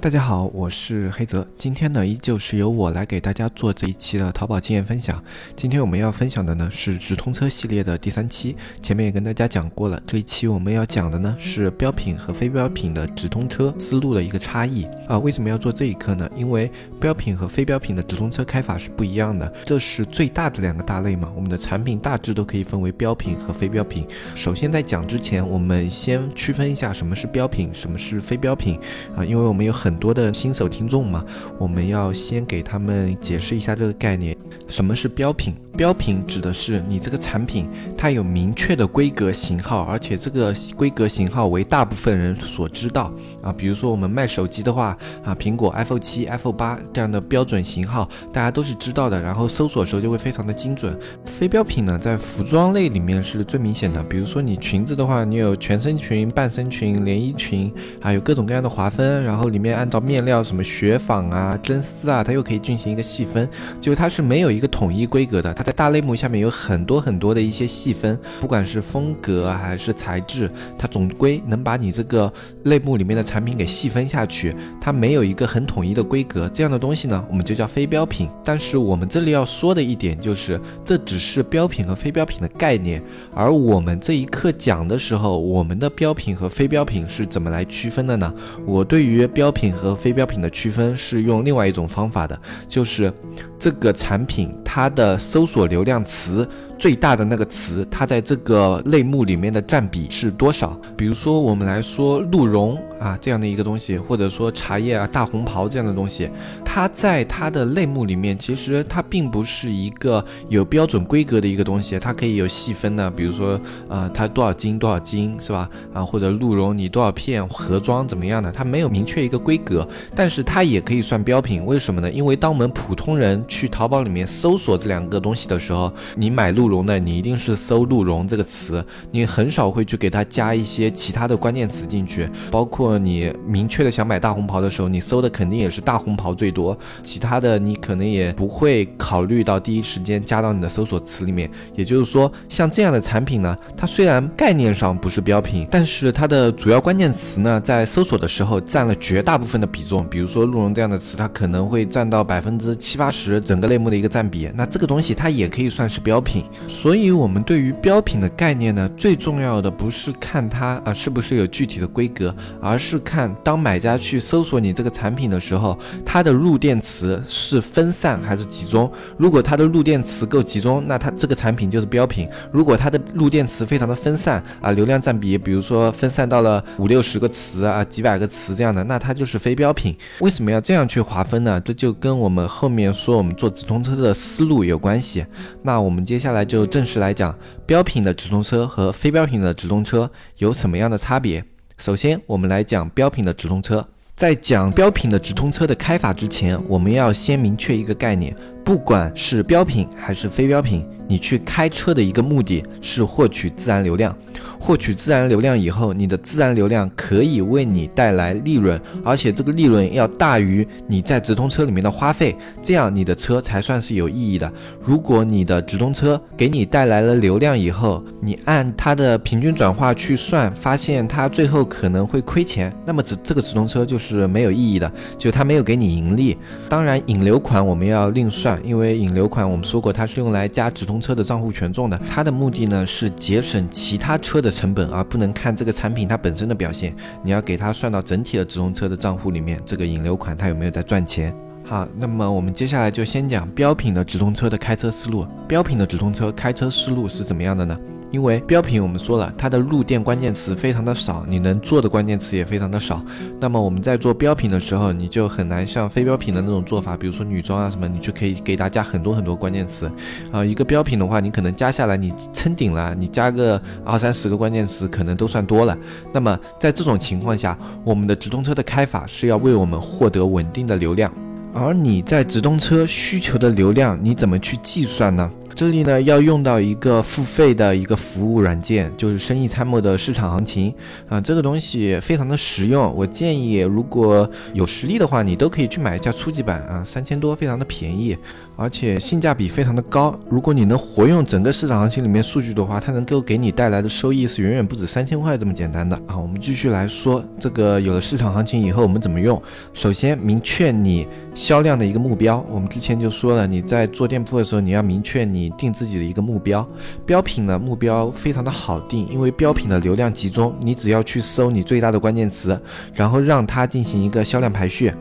大家好，我是黑泽。今天呢，依旧是由我来给大家做这一期的淘宝经验分享。今天我们要分享的呢是直通车系列的第三期。前面也跟大家讲过了，这一期我们要讲的呢是标品和非标品的直通车思路的一个差异啊。为什么要做这一课呢？因为标品和非标品的直通车开法是不一样的，这是最大的两个大类嘛。我们的产品大致都可以分为标品和非标品。首先在讲之前，我们先区分一下什么是标品，什么是非标品啊，因为我们有很很多的新手听众嘛，我们要先给他们解释一下这个概念，什么是标品？标品指的是你这个产品它有明确的规格型号，而且这个规格型号为大部分人所知道啊。比如说我们卖手机的话啊，苹果 iPhone 七、iPhone 八这样的标准型号，大家都是知道的，然后搜索的时候就会非常的精准。非标品呢，在服装类里面是最明显的，比如说你裙子的话，你有全身裙、半身裙、连衣裙，还有各种各样的划分，然后里面按照面料什么雪纺啊、真丝啊，它又可以进行一个细分，就它是没有一个统一规格的，它。在大类目下面有很多很多的一些细分，不管是风格还是材质，它总归能把你这个类目里面的产品给细分下去。它没有一个很统一的规格，这样的东西呢，我们就叫非标品。但是我们这里要说的一点就是，这只是标品和非标品的概念。而我们这一课讲的时候，我们的标品和非标品是怎么来区分的呢？我对于标品和非标品的区分是用另外一种方法的，就是这个产品它的搜索。做流量词最大的那个词，它在这个类目里面的占比是多少？比如说，我们来说鹿茸啊这样的一个东西，或者说茶叶啊、大红袍这样的东西，它在它的类目里面，其实它并不是一个有标准规格的一个东西，它可以有细分的，比如说呃，它多少斤多少斤是吧？啊，或者鹿茸你多少片盒装怎么样的？它没有明确一个规格，但是它也可以算标品。为什么呢？因为当我们普通人去淘宝里面搜索这两个东西的时候，你买鹿鹿茸的，你一定是搜鹿茸这个词，你很少会去给它加一些其他的关键词进去。包括你明确的想买大红袍的时候，你搜的肯定也是大红袍最多，其他的你可能也不会考虑到第一时间加到你的搜索词里面。也就是说，像这样的产品呢，它虽然概念上不是标品，但是它的主要关键词呢，在搜索的时候占了绝大部分的比重。比如说鹿茸这样的词，它可能会占到百分之七八十整个类目的一个占比。那这个东西它也。可以算是标品，所以我们对于标品的概念呢，最重要的不是看它啊是不是有具体的规格，而是看当买家去搜索你这个产品的时候，它的入店词是分散还是集中。如果它的入店词够集中，那它这个产品就是标品；如果它的入店词非常的分散啊，流量占比比如说分散到了五六十个词啊，几百个词这样的，那它就是非标品。为什么要这样去划分呢？这就跟我们后面说我们做直通车的思路有关系。那我们接下来就正式来讲标品的直通车和非标品的直通车有什么样的差别。首先，我们来讲标品的直通车。在讲标品的直通车的开法之前，我们要先明确一个概念：不管是标品还是非标品，你去开车的一个目的是获取自然流量。获取自然流量以后，你的自然流量可以为你带来利润，而且这个利润要大于你在直通车里面的花费，这样你的车才算是有意义的。如果你的直通车给你带来了流量以后，你按它的平均转化去算，发现它最后可能会亏钱，那么这这个直通车就是没有意义的，就它没有给你盈利。当然，引流款我们要另算，因为引流款我们说过它是用来加直通车的账户权重呢，它的目的呢是节省其他车。的成本，而不能看这个产品它本身的表现，你要给它算到整体的直通车的账户里面，这个引流款它有没有在赚钱？好，那么我们接下来就先讲标品的直通车的开车思路。标品的直通车开车思路是怎么样的呢？因为标品我们说了，它的入店关键词非常的少，你能做的关键词也非常的少。那么我们在做标品的时候，你就很难像非标品的那种做法，比如说女装啊什么，你就可以给它加很多很多关键词。啊，一个标品的话，你可能加下来你撑顶了，你加个二三十个关键词可能都算多了。那么在这种情况下，我们的直通车的开法是要为我们获得稳定的流量。而你在直通车需求的流量，你怎么去计算呢？这里呢要用到一个付费的一个服务软件，就是生意参谋的市场行情啊，这个东西非常的实用。我建议如果有实力的话，你都可以去买一下初级版啊，三千多，非常的便宜，而且性价比非常的高。如果你能活用整个市场行情里面数据的话，它能够给你带来的收益是远远不止三千块这么简单的啊。我们继续来说，这个有了市场行情以后，我们怎么用？首先明确你销量的一个目标。我们之前就说了，你在做店铺的时候，你要明确你。定自己的一个目标，标品呢目标非常的好定，因为标品的流量集中，你只要去搜你最大的关键词，然后让它进行一个销量排序。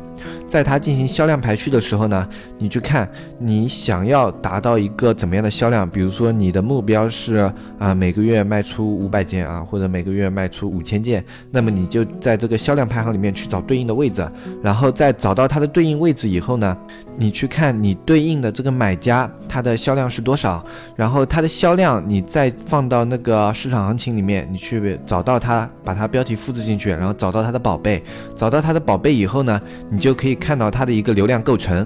在它进行销量排序的时候呢，你去看你想要达到一个怎么样的销量，比如说你的目标是啊每个月卖出五百件啊，或者每个月卖出五千件，那么你就在这个销量排行里面去找对应的位置，然后在找到它的对应位置以后呢，你去看你对应的这个买家它的销量是多少，然后它的销量你再放到那个市场行情里面，你去找到它，把它标题复制进去，然后找到它的宝贝，找到它的宝贝以后呢，你就。就可以看到它的一个流量构成，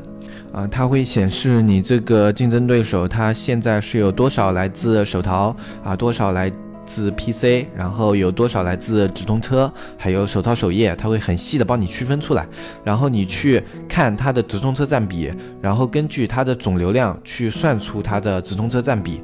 啊，它会显示你这个竞争对手，它现在是有多少来自手淘啊，多少来自 PC，然后有多少来自直通车，还有手淘首页，它会很细的帮你区分出来，然后你去看它的直通车占比，然后根据它的总流量去算出它的直通车占比，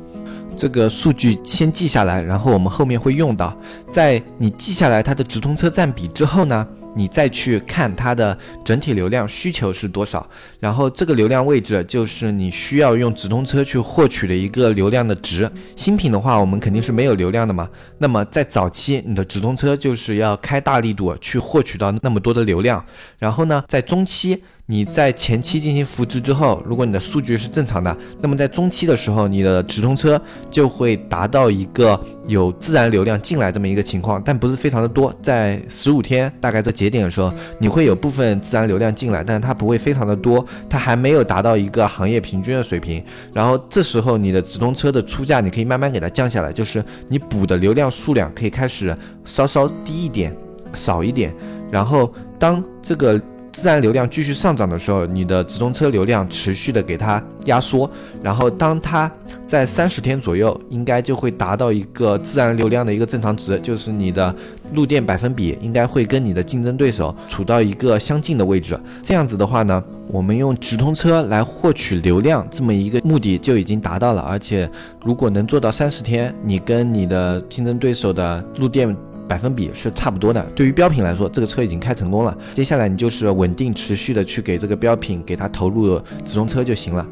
这个数据先记下来，然后我们后面会用到，在你记下来它的直通车占比之后呢？你再去看它的整体流量需求是多少，然后这个流量位置就是你需要用直通车去获取的一个流量的值。新品的话，我们肯定是没有流量的嘛。那么在早期，你的直通车就是要开大力度去获取到那么多的流量，然后呢，在中期。你在前期进行扶植之后，如果你的数据是正常的，那么在中期的时候，你的直通车就会达到一个有自然流量进来这么一个情况，但不是非常的多。在十五天大概这节点的时候，你会有部分自然流量进来，但是它不会非常的多，它还没有达到一个行业平均的水平。然后这时候你的直通车的出价，你可以慢慢给它降下来，就是你补的流量数量可以开始稍稍低一点，少一点。然后当这个。自然流量继续上涨的时候，你的直通车流量持续的给它压缩，然后当它在三十天左右，应该就会达到一个自然流量的一个正常值，就是你的入店百分比应该会跟你的竞争对手处到一个相近的位置。这样子的话呢，我们用直通车来获取流量这么一个目的就已经达到了。而且如果能做到三十天，你跟你的竞争对手的入店。百分比是差不多的。对于标品来说，这个车已经开成功了。接下来你就是稳定持续的去给这个标品给它投入直通车就行了。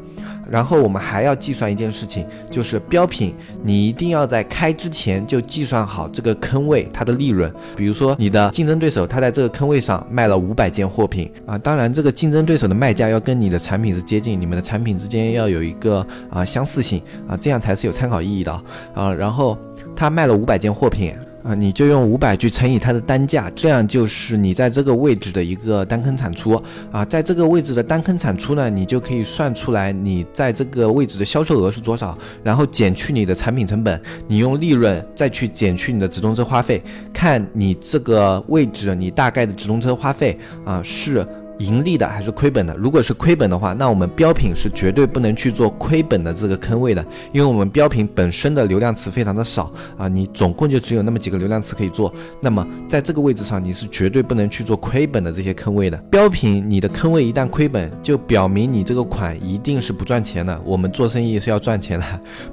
然后我们还要计算一件事情，就是标品你一定要在开之前就计算好这个坑位它的利润。比如说你的竞争对手他在这个坑位上卖了五百件货品啊，当然这个竞争对手的卖价要跟你的产品是接近，你们的产品之间要有一个啊相似性啊，这样才是有参考意义的啊。然后他卖了五百件货品。啊，你就用五百去乘以它的单价，这样就是你在这个位置的一个单坑产出啊。在这个位置的单坑产出呢，你就可以算出来你在这个位置的销售额是多少，然后减去你的产品成本，你用利润再去减去你的直通车花费，看你这个位置你大概的直通车花费啊是。盈利的还是亏本的？如果是亏本的话，那我们标品是绝对不能去做亏本的这个坑位的，因为我们标品本身的流量词非常的少啊，你总共就只有那么几个流量词可以做。那么在这个位置上，你是绝对不能去做亏本的这些坑位的。标品你的坑位一旦亏本，就表明你这个款一定是不赚钱的。我们做生意是要赚钱的，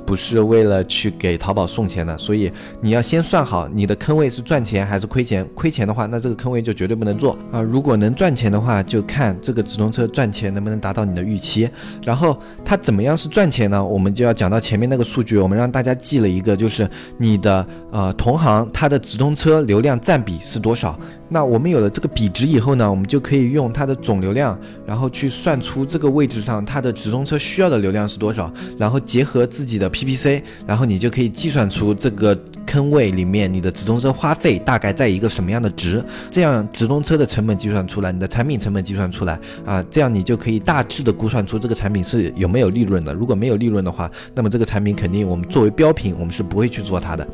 不是为了去给淘宝送钱的。所以你要先算好你的坑位是赚钱还是亏钱。亏钱的话，那这个坑位就绝对不能做啊。如果能赚钱的话，就看这个直通车赚钱能不能达到你的预期，然后它怎么样是赚钱呢？我们就要讲到前面那个数据，我们让大家记了一个，就是你的呃同行它的直通车流量占比是多少。那我们有了这个比值以后呢，我们就可以用它的总流量，然后去算出这个位置上它的直通车需要的流量是多少，然后结合自己的 PPC，然后你就可以计算出这个坑位里面你的直通车花费大概在一个什么样的值，这样直通车的成本计算出来，你的产品成本计算出来啊，这样你就可以大致的估算出这个产品是有没有利润的。如果没有利润的话，那么这个产品肯定我们作为标品，我们是不会去做它的。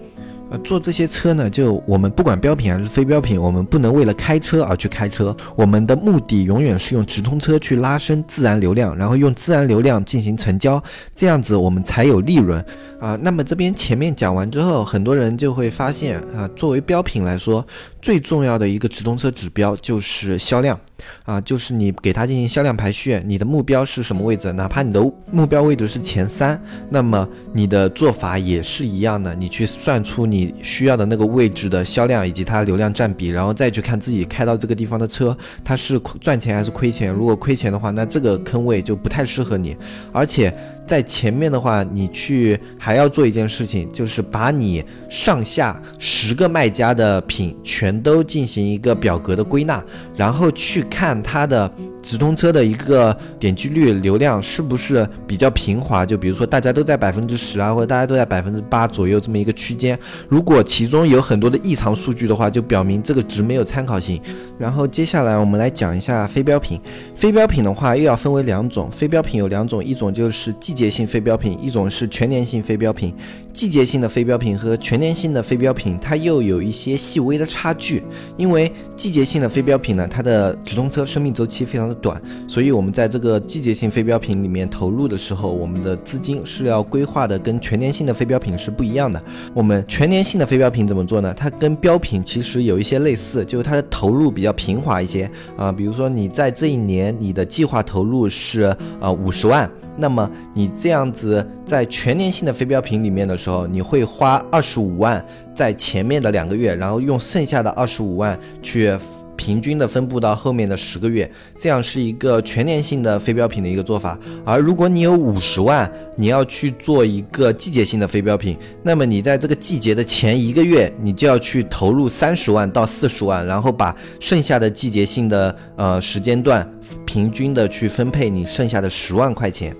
呃，做这些车呢，就我们不管标品还是非标品，我们不能为了开车而去开车。我们的目的永远是用直通车去拉升自然流量，然后用自然流量进行成交，这样子我们才有利润啊。那么这边前面讲完之后，很多人就会发现啊，作为标品来说，最重要的一个直通车指标就是销量。啊，就是你给它进行销量排序，你的目标是什么位置？哪怕你的目标位置是前三，那么你的做法也是一样的。你去算出你需要的那个位置的销量以及它流量占比，然后再去看自己开到这个地方的车，它是赚钱还是亏钱？如果亏钱的话，那这个坑位就不太适合你，而且。在前面的话，你去还要做一件事情，就是把你上下十个卖家的品全都进行一个表格的归纳，然后去看它的。直通车的一个点击率、流量是不是比较平滑？就比如说大家都在百分之十啊，或者大家都在百分之八左右这么一个区间。如果其中有很多的异常数据的话，就表明这个值没有参考性。然后接下来我们来讲一下非标品。非标品的话又要分为两种，非标品有两种，一种就是季节性非标品，一种是全年性非标品。季节性的非标品和全年性的非标品，它又有一些细微的差距。因为季节性的非标品呢，它的直通车生命周期非常的短，所以我们在这个季节性非标品里面投入的时候，我们的资金是要规划的跟全年性的非标品是不一样的。我们全年性的非标品怎么做呢？它跟标品其实有一些类似，就是它的投入比较平滑一些啊。比如说你在这一年你的计划投入是呃五十万。那么你这样子在全年性的非标品里面的时候，你会花二十五万在前面的两个月，然后用剩下的二十五万去平均的分布到后面的十个月，这样是一个全年性的非标品的一个做法。而如果你有五十万，你要去做一个季节性的非标品，那么你在这个季节的前一个月，你就要去投入三十万到四十万，然后把剩下的季节性的呃时间段平均的去分配你剩下的十万块钱。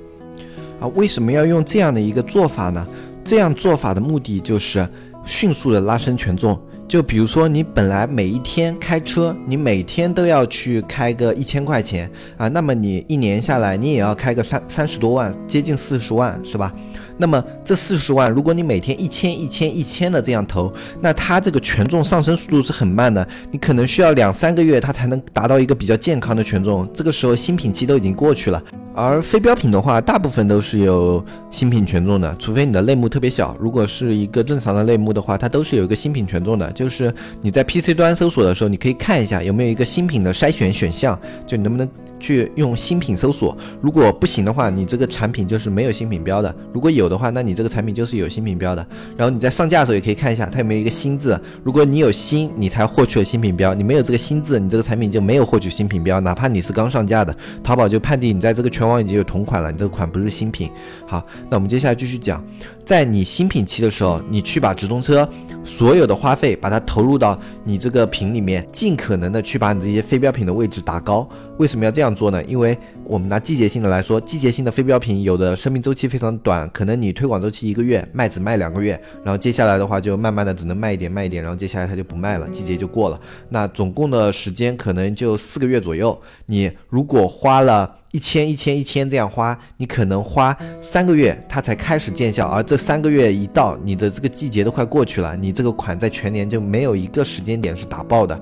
啊，为什么要用这样的一个做法呢？这样做法的目的就是迅速的拉升权重。就比如说，你本来每一天开车，你每天都要去开个一千块钱啊，那么你一年下来，你也要开个三三十多万，接近四十万，是吧？那么这四十万，如果你每天一千一千一千的这样投，那它这个权重上升速度是很慢的，你可能需要两三个月，它才能达到一个比较健康的权重。这个时候新品期都已经过去了。而非标品的话，大部分都是有新品权重的，除非你的类目特别小。如果是一个正常的类目的话，它都是有一个新品权重的。就是你在 PC 端搜索的时候，你可以看一下有没有一个新品的筛选选项，就你能不能。去用新品搜索，如果不行的话，你这个产品就是没有新品标的；如果有的话，那你这个产品就是有新品标的。然后你在上架的时候也可以看一下它有没有一个新字，如果你有新，你才获取了新品标；你没有这个新字，你这个产品就没有获取新品标，哪怕你是刚上架的，淘宝就判定你在这个全网已经有同款了，你这个款不是新品。好，那我们接下来继续讲，在你新品期的时候，你去把直通车所有的花费把它投入到你这个品里面，尽可能的去把你这些非标品的位置打高。为什么要这样做呢？因为我们拿季节性的来说，季节性的非标品有的生命周期非常短，可能你推广周期一个月，卖只卖两个月，然后接下来的话就慢慢的只能卖一点卖一点，然后接下来它就不卖了，季节就过了。那总共的时间可能就四个月左右。你如果花了一千一千一千这样花，你可能花三个月它才开始见效，而这三个月一到，你的这个季节都快过去了，你这个款在全年就没有一个时间点是打爆的。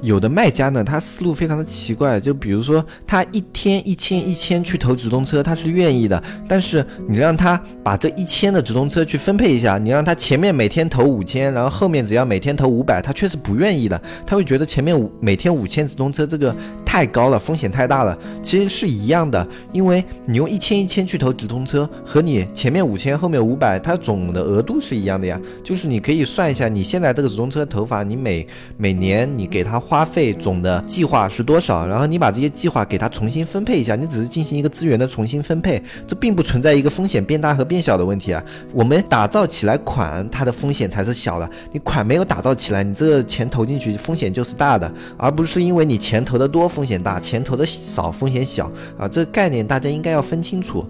有的卖家呢，他思路非常的奇怪，就比如说他一天一千一千去投直通车，他是愿意的，但是你让他把这一千的直通车去分配一下，你让他前面每天投五千，然后后面只要每天投五百，他确实不愿意的，他会觉得前面五每天五千直通车这个太高了，风险太大了。其实是一样的，因为你用一千一千去投直通车，和你前面五千后面五百，它总的额度是一样的呀，就是你可以算一下，你现在这个直通车投法，你每每年你给他。花费总的计划是多少？然后你把这些计划给它重新分配一下，你只是进行一个资源的重新分配，这并不存在一个风险变大和变小的问题啊。我们打造起来款，它的风险才是小的。你款没有打造起来，你这个钱投进去风险就是大的，而不是因为你钱投的多风险大，钱投的少风险小啊。这个概念大家应该要分清楚。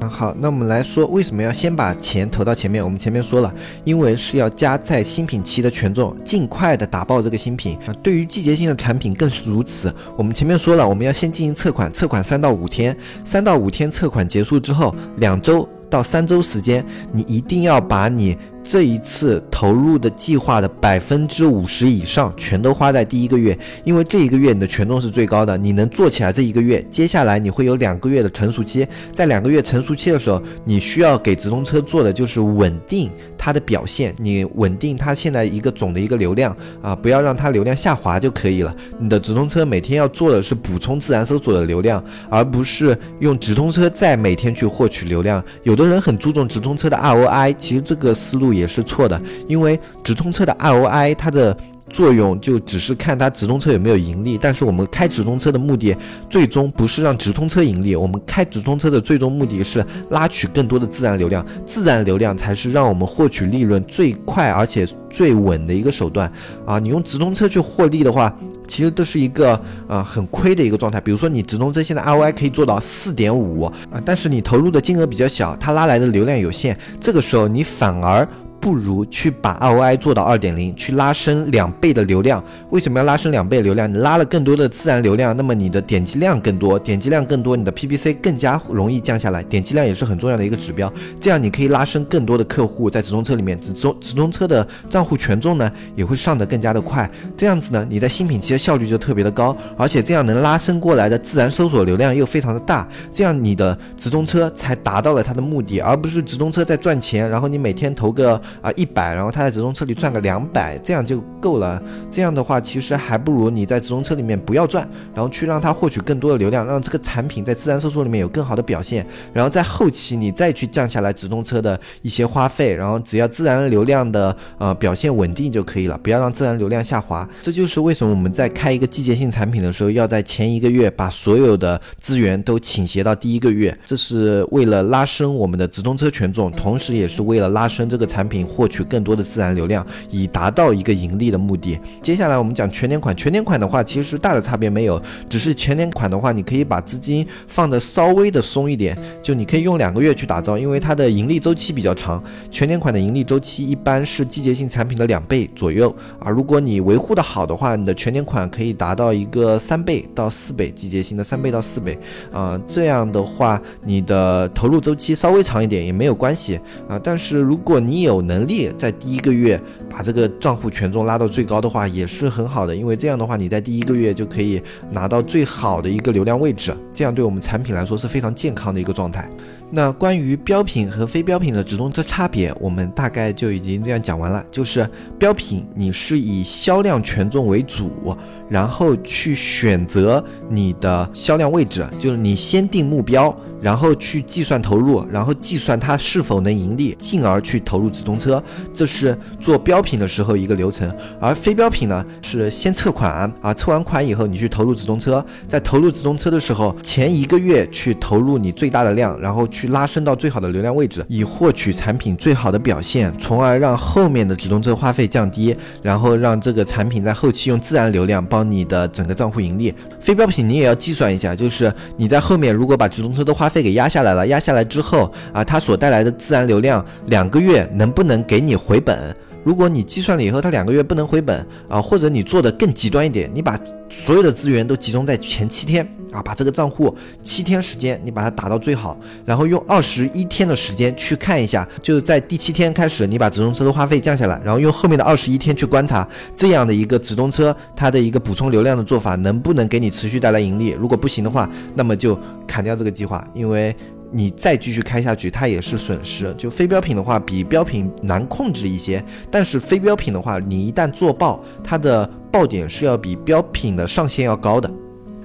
啊，好，那我们来说为什么要先把钱投到前面？我们前面说了，因为是要加在新品期的权重，尽快的打爆这个新品啊。对于季节性的产品更是如此。我们前面说了，我们要先进行测款，测款三到五天，三到五天测款结束之后，两周到三周时间，你一定要把你。这一次投入的计划的百分之五十以上，全都花在第一个月，因为这一个月你的权重是最高的，你能做起来这一个月，接下来你会有两个月的成熟期，在两个月成熟期的时候，你需要给直通车做的就是稳定它的表现，你稳定它现在一个总的一个流量啊，不要让它流量下滑就可以了。你的直通车每天要做的是补充自然搜索的流量，而不是用直通车再每天去获取流量。有的人很注重直通车的 ROI，其实这个思路也是错的，因为直通车的 ROI 它的。作用就只是看它直通车有没有盈利，但是我们开直通车的目的，最终不是让直通车盈利，我们开直通车的最终目的是拉取更多的自然流量，自然流量才是让我们获取利润最快而且最稳的一个手段啊！你用直通车去获利的话，其实都是一个呃很亏的一个状态。比如说你直通车现在 ROI 可以做到四点五啊，但是你投入的金额比较小，它拉来的流量有限，这个时候你反而。不如去把 ROI 做到二点零，去拉升两倍的流量。为什么要拉升两倍流量？你拉了更多的自然流量，那么你的点击量更多，点击量更多，你的 PPC 更加容易降下来。点击量也是很重要的一个指标，这样你可以拉升更多的客户在直通车里面，直通直通车的账户权重呢也会上得更加的快。这样子呢，你在新品期的效率就特别的高，而且这样能拉升过来的自然搜索流量又非常的大，这样你的直通车才达到了它的目的，而不是直通车在赚钱，然后你每天投个。啊，一百，然后他在直通车里赚个两百，这样就够了。这样的话，其实还不如你在直通车里面不要赚，然后去让他获取更多的流量，让这个产品在自然搜索里面有更好的表现。然后在后期你再去降下来直通车的一些花费，然后只要自然流量的呃表现稳定就可以了，不要让自然流量下滑。这就是为什么我们在开一个季节性产品的时候，要在前一个月把所有的资源都倾斜到第一个月，这是为了拉升我们的直通车权重，同时也是为了拉升这个产品。获取更多的自然流量，以达到一个盈利的目的。接下来我们讲全年款，全年款的话，其实大的差别没有，只是全年款的话，你可以把资金放的稍微的松一点，就你可以用两个月去打造，因为它的盈利周期比较长。全年款的盈利周期一般是季节性产品的两倍左右啊。如果你维护的好的话，你的全年款可以达到一个三倍到四倍，季节性的三倍到四倍啊。这样的话，你的投入周期稍微长一点也没有关系啊。但是如果你有能力在第一个月把这个账户权重拉到最高的话，也是很好的，因为这样的话，你在第一个月就可以拿到最好的一个流量位置，这样对我们产品来说是非常健康的一个状态。那关于标品和非标品的直通车差别，我们大概就已经这样讲完了。就是标品，你是以销量权重为主，然后去选择你的销量位置，就是你先定目标。然后去计算投入，然后计算它是否能盈利，进而去投入直通车，这是做标品的时候一个流程。而非标品呢，是先测款啊，测完款以后你去投入直通车，在投入直通车的时候，前一个月去投入你最大的量，然后去拉升到最好的流量位置，以获取产品最好的表现，从而让后面的直通车花费降低，然后让这个产品在后期用自然流量帮你的整个账户盈利。非标品你也要计算一下，就是你在后面如果把直通车的花费给压下来了，压下来之后啊，它所带来的自然流量两个月能不能给你回本？如果你计算了以后，它两个月不能回本啊，或者你做的更极端一点，你把所有的资源都集中在前七天啊，把这个账户七天时间你把它打到最好，然后用二十一天的时间去看一下，就是在第七天开始你把直通车的花费降下来，然后用后面的二十一天去观察这样的一个直通车它的一个补充流量的做法能不能给你持续带来盈利。如果不行的话，那么就砍掉这个计划，因为。你再继续开下去，它也是损失。就非标品的话，比标品难控制一些，但是非标品的话，你一旦做爆，它的爆点是要比标品的上限要高的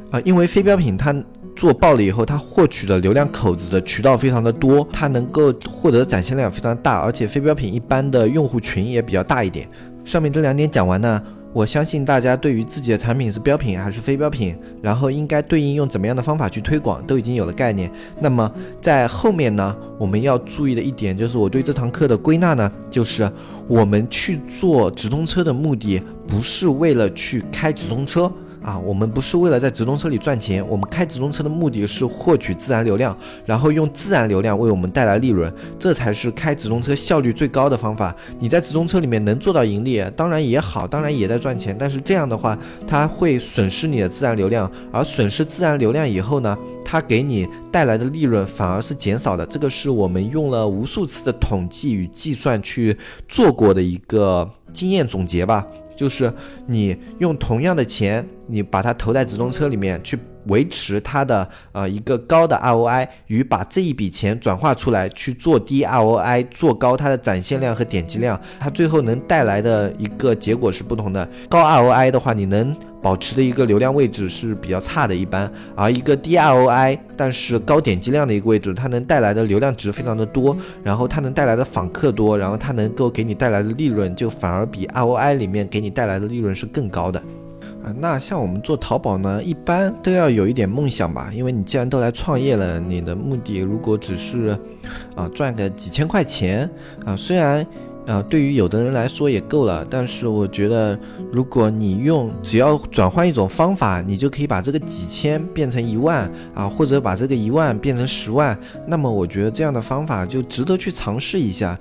啊。因为非标品它做爆了以后，它获取的流量口子的渠道非常的多，它能够获得展现量非常大，而且非标品一般的用户群也比较大一点。上面这两点讲完呢。我相信大家对于自己的产品是标品还是非标品，然后应该对应用怎么样的方法去推广，都已经有了概念。那么在后面呢，我们要注意的一点就是，我对这堂课的归纳呢，就是我们去做直通车的目的不是为了去开直通车啊，我们不是为了在直通车里赚钱，我们开直通车的目的是获取自然流量，然后用自然流量为我们带来利润，这才是开直通车效率最高的方法。你在直通车里面能做到盈利，当然也好，当然也在赚钱，但是这样的话，它会损失你的自然流量，而损失自然流量以后呢，它给你带来的利润反而是减少的。这个是我们用了无数次的统计与计算去做过的一个经验总结吧。就是你用同样的钱，你把它投在直通车里面去维持它的呃一个高的 ROI，与把这一笔钱转化出来去做低 ROI，做高它的展现量和点击量，它最后能带来的一个结果是不同的。高 ROI 的话，你能。保持的一个流量位置是比较差的，一般，而一个低 ROI 但是高点击量的一个位置，它能带来的流量值非常的多，然后它能带来的访客多，然后它能够给你带来的利润就反而比 ROI 里面给你带来的利润是更高的。啊，那像我们做淘宝呢，一般都要有一点梦想吧，因为你既然都来创业了，你的目的如果只是啊赚个几千块钱啊，虽然。啊，对于有的人来说也够了，但是我觉得，如果你用只要转换一种方法，你就可以把这个几千变成一万啊，或者把这个一万变成十万，那么我觉得这样的方法就值得去尝试一下。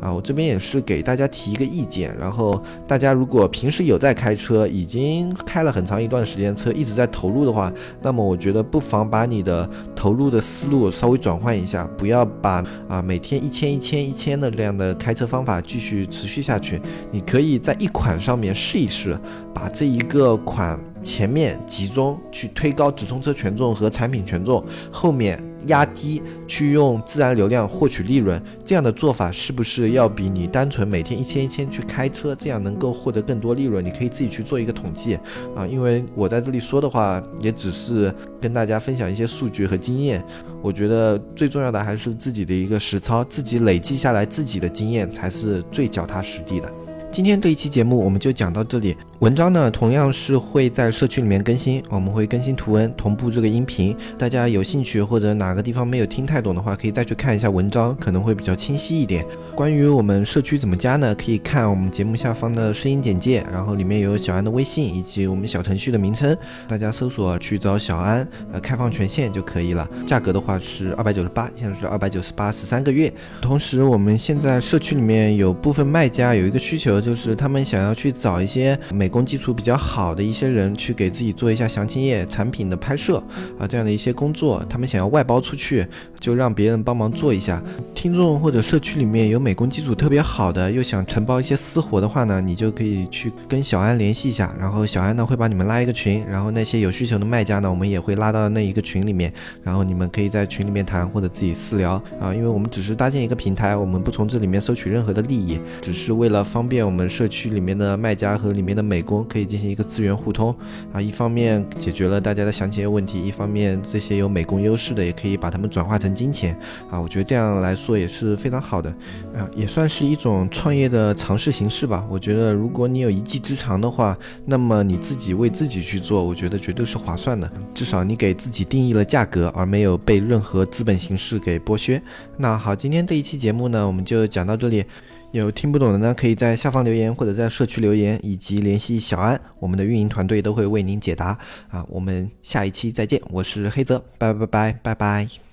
啊，我这边也是给大家提一个意见，然后大家如果平时有在开车，已经开了很长一段时间车，一直在投入的话，那么我觉得不妨把你的投入的思路稍微转换一下，不要把啊每天一千一千一千的这样的开车方法继续持续下去，你可以在一款上面试一试，把这一个款前面集中去推高直通车权重和产品权重，后面。压低去用自然流量获取利润，这样的做法是不是要比你单纯每天一千一千去开车，这样能够获得更多利润？你可以自己去做一个统计啊，因为我在这里说的话，也只是跟大家分享一些数据和经验。我觉得最重要的还是自己的一个实操，自己累积下来自己的经验才是最脚踏实地的。今天这一期节目我们就讲到这里。文章呢，同样是会在社区里面更新，我们会更新图文，同步这个音频。大家有兴趣或者哪个地方没有听太懂的话，可以再去看一下文章，可能会比较清晰一点。关于我们社区怎么加呢？可以看我们节目下方的声音简介，然后里面有小安的微信以及我们小程序的名称，大家搜索去找小安，呃，开放权限就可以了。价格的话是二百九十八，现在是二百九十八十三个月。同时，我们现在社区里面有部分卖家有一个需求，就是他们想要去找一些美。工基础比较好的一些人去给自己做一下详情页产品的拍摄啊，这样的一些工作，他们想要外包出去，就让别人帮忙做一下。听众或者社区里面有美工基础特别好的，又想承包一些私活的话呢，你就可以去跟小安联系一下，然后小安呢会把你们拉一个群，然后那些有需求的卖家呢，我们也会拉到那一个群里面，然后你们可以在群里面谈或者自己私聊啊，因为我们只是搭建一个平台，我们不从这里面收取任何的利益，只是为了方便我们社区里面的卖家和里面的美。工可以进行一个资源互通啊，一方面解决了大家的详情问题，一方面这些有美工优势的也可以把它们转化成金钱啊，我觉得这样来说也是非常好的啊，也算是一种创业的尝试形式吧。我觉得如果你有一技之长的话，那么你自己为自己去做，我觉得绝对是划算的。至少你给自己定义了价格，而没有被任何资本形式给剥削。那好，今天这一期节目呢，我们就讲到这里。有听不懂的呢，可以在下方留言或者在社区留言，以及联系小安，我们的运营团队都会为您解答。啊，我们下一期再见，我是黑泽，拜拜拜拜拜拜。